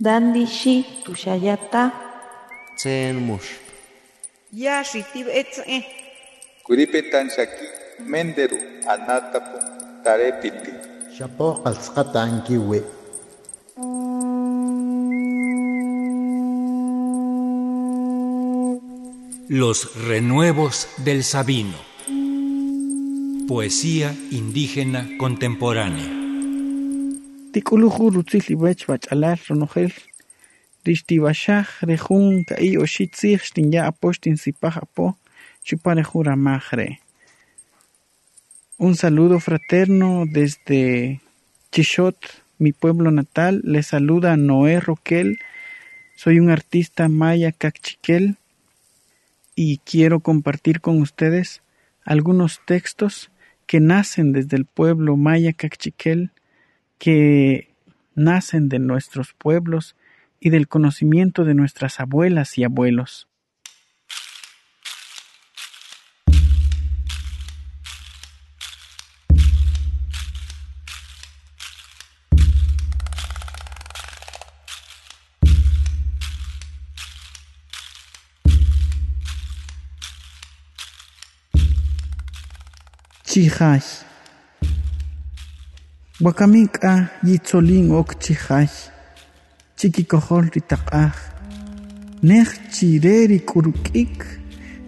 Dandi shi tushayata. Tsen mush. Ya shitib etze. Kuripetan shaki menderu anatapu tarepiti. Shapo qalsqata ankiwi. Los renuevos del Sabino. Poesía indígena contemporánea. Un saludo fraterno desde Chishot, mi pueblo natal. Le saluda Noé Roquel. Soy un artista maya cachiquel y quiero compartir con ustedes algunos textos que nacen desde el pueblo maya cachiquel, que nacen de nuestros pueblos y del conocimiento de nuestras abuelas y abuelos. Wakaminka yitzolin okchihaj, chikikohol ritakaj, nech chireri kurukik,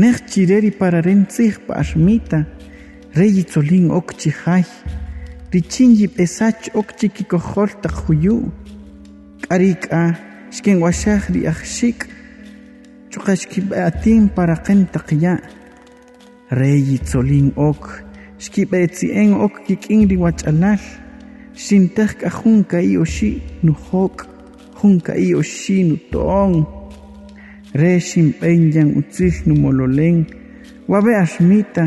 nech chireri pararentzih pashmita, re yitzolin okchihaj, richin yipesach okchikikohol takhuyu, karika shken washaj riajshik, chukashkibatin paraqen taqya, re yitzolin ok, shkibetsi en ok kikin riwachalal, xintej k'a jun ka'i oxi' nujok' jun ka'i oxi' nuto'on re xinb'en yan utzil numololen wabe axmita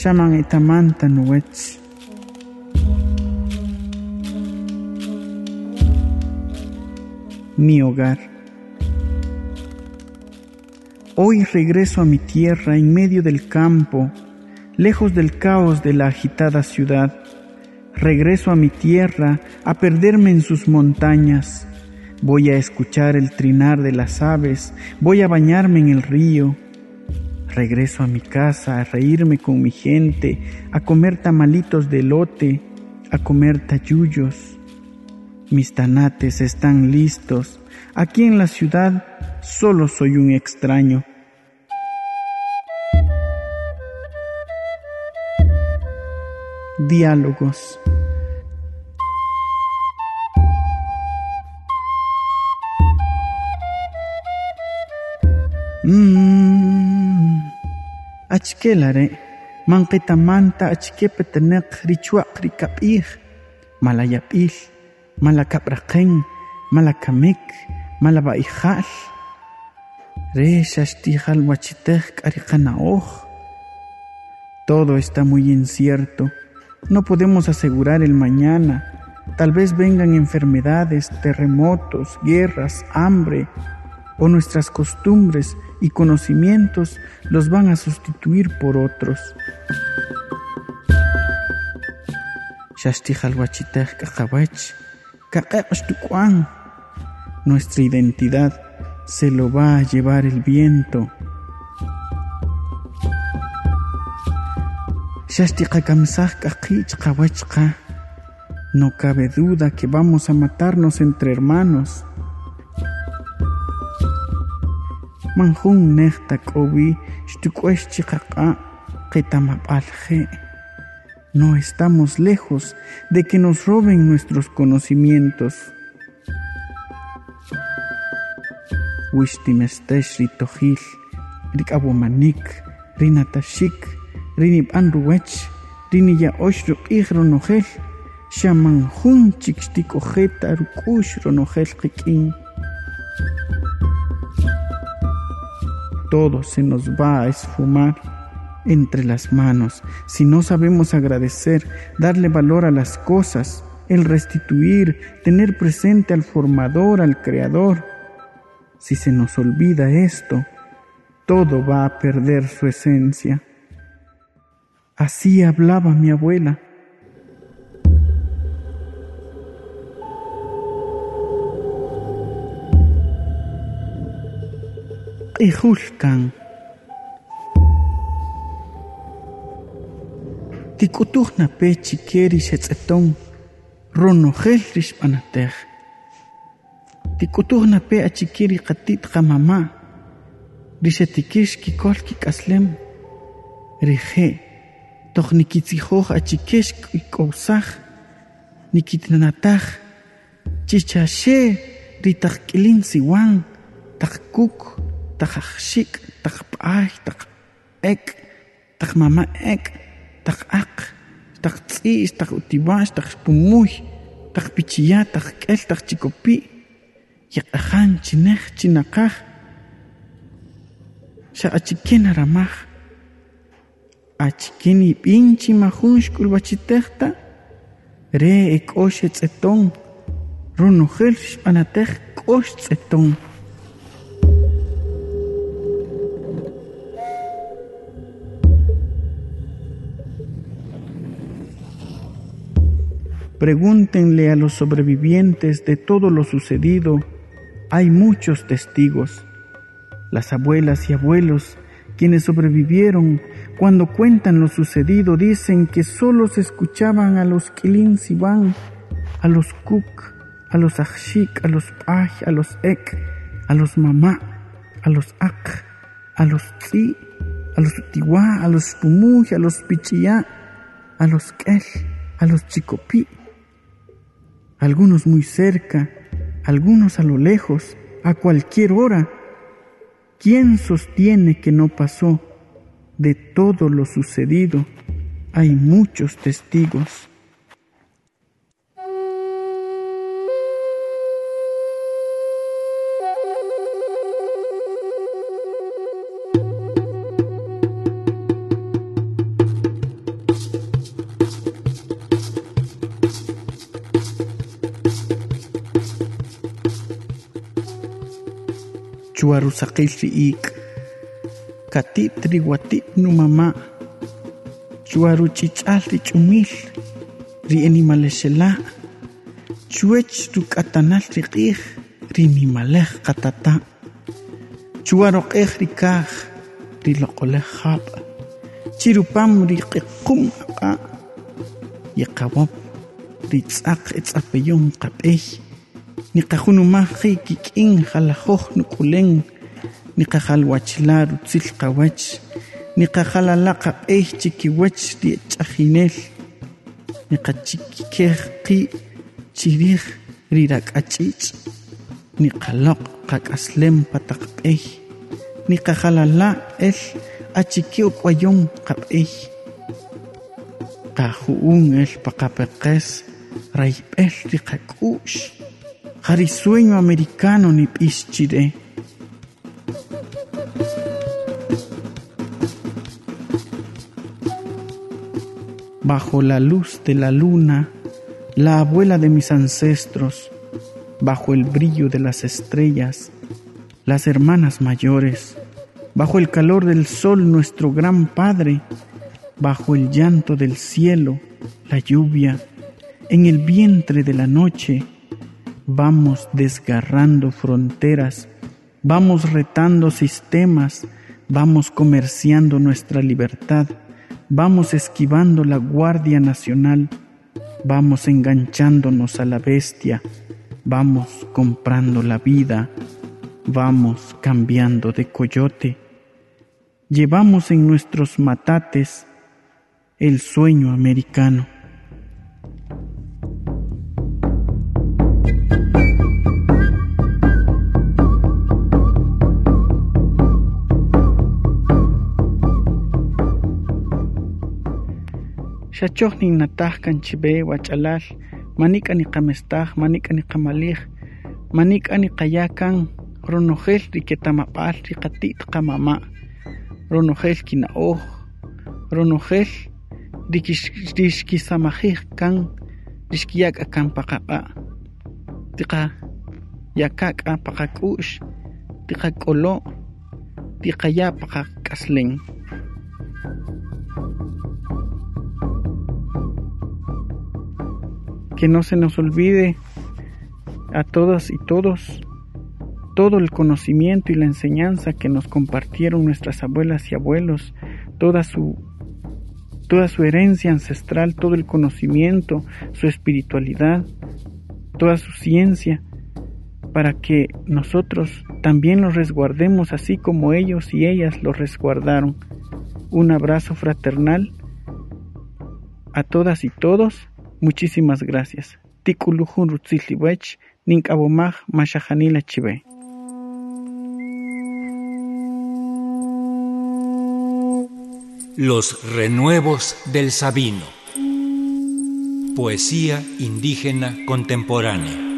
xaman etamanta nuwech mi hogar. Hoy regreso a mi tierra en medio del campo lejos del caos de la agitada ciudad. Regreso a mi tierra a perderme en sus montañas. Voy a escuchar el trinar de las aves, voy a bañarme en el río. Regreso a mi casa a reírme con mi gente, a comer tamalitos de lote, a comer tayuyos. Mis tanates están listos. Aquí en la ciudad solo soy un extraño. Diálogos. Mmm. Achkelare. Manqitamanta achkepeteneq richuaq rikap'ij. Malayap'il. Malakapraqen. Malakamik. Malaba'ijal. Re xaxtijal wachitej k'ariqanaoj. Todo está muy incierto. No podemos asegurar el mañana. Tal vez vengan enfermedades, terremotos, guerras, hambre, o nuestras costumbres y conocimientos los van a sustituir por otros. Nuestra identidad se lo va a llevar el viento. No cabe duda que vamos a matarnos entre hermanos. Manjun nehta kobi No estamos lejos de que nos roben nuestros conocimientos. Wishtimestesh ritohil, rikabumanik, rinatashik, rinip anruwech, rinilla oshru igrunojel, shaman jun chikstikoheta rukush ronojel kikin. Todo se nos va a esfumar entre las manos si no sabemos agradecer, darle valor a las cosas, el restituir, tener presente al formador, al creador. Si se nos olvida esto, todo va a perder su esencia. Así hablaba mi abuela. q'ijulkan tik'utuqnape chikeri xetz'eton ronojel rixb'anatej tik'utuqnape achikiri qatit qamama rixetikix kikol kik'aslem rije doch nikitzihoj achikesk ikousaj nikitnanataj chichaxe ritajk'ilin siwan tajkuk tajajxik tajp'aj tajek tajmama ek tajaq tajtz'i'x tajutiwax tajxpumuy tajpichiya tajk'el tajchikopi' yaq'ajan chinaj chinaqaj xa'achiken aramaj achiken ib'in chimajun xk'ulb'achitejta re ek'ox etz'eton ronojel xb'anatej k'ox tz'eton Pregúntenle a los sobrevivientes de todo lo sucedido. Hay muchos testigos. Las abuelas y abuelos, quienes sobrevivieron, cuando cuentan lo sucedido, dicen que solo se escuchaban a los Kilin a los Kuk, a los Akshik, a los Paj, a los Ek, a los Mamá, a los Ak, a los Tzi, a los Utiwa, a los Pumuy, a los Pichiyá, a los Kel, a los Chicopi algunos muy cerca, algunos a lo lejos, a cualquier hora. ¿Quién sostiene que no pasó? De todo lo sucedido hay muchos testigos. juaru si ik, Kati triwati nu mama. Juaru cical ri cumil. Ri animalesela. Cuec tu katanal ri qih. Ri kata ta. Juaru qih ri kah. Ri lokoleh khab. Cirupam ri qikum aqa. Yakawab. Ri tsak itsapayong e kapih. Niqajunumaj kik'in jalajoj nuk'ulen niqajalwachla rutzil qawach niqajalala qab'ey chikiwach ri'ch'ajinel niqachikikej qi' chirij rirak'ach'ich' niqaloq' qak'aslem pataq b'ey niqajalala el achiki uk'wayon qab'ey qaju'un el paqapeqes rayb'el riqak'u'x jarisueño americano ni p'ischire bajo la luz de la luna la abuela de mis ancestros bajo el brillo de las estrellas las hermanas mayores bajo el calor del sol nuestro gran padre bajo el llanto del cielo la lluvia en el vientre de la noche vamos desgarrando fronteras, vamos retando sistemas, vamos comerciando nuestra libertad, vamos esquivando la Guardia Nacional, vamos enganchándonos a la bestia, vamos comprando la vida, vamos cambiando de coyote, llevamos en nuestros matates el sueño americano. Xachojnin nataj kanchibe wach'alal manika niqamestaj manika niqamalij manika niqaya kan ronojel riketamap'al riqatit qamama' ronojel kina'oj ronojel rixkisamajij kan rixkiyak'a kan paqaq'a' tiqa yakak'a paqak'u'x tiqak'olo' tiqaya paqak'aslen que no se nos olvide a todas y todos todo el conocimiento y la enseñanza que nos compartieron nuestras abuelas y abuelos, toda su toda su herencia ancestral, todo el conocimiento, su espiritualidad, toda su ciencia, para que nosotros también los resguardemos así como ellos y ellas los resguardaron. Un abrazo fraternal a todas y todos. Muchísimas gracias. Tikuluhun rutzilibech, ninkabomaj mashahanila chive. Los renuevos del Sabino. Poesía indígena contemporánea.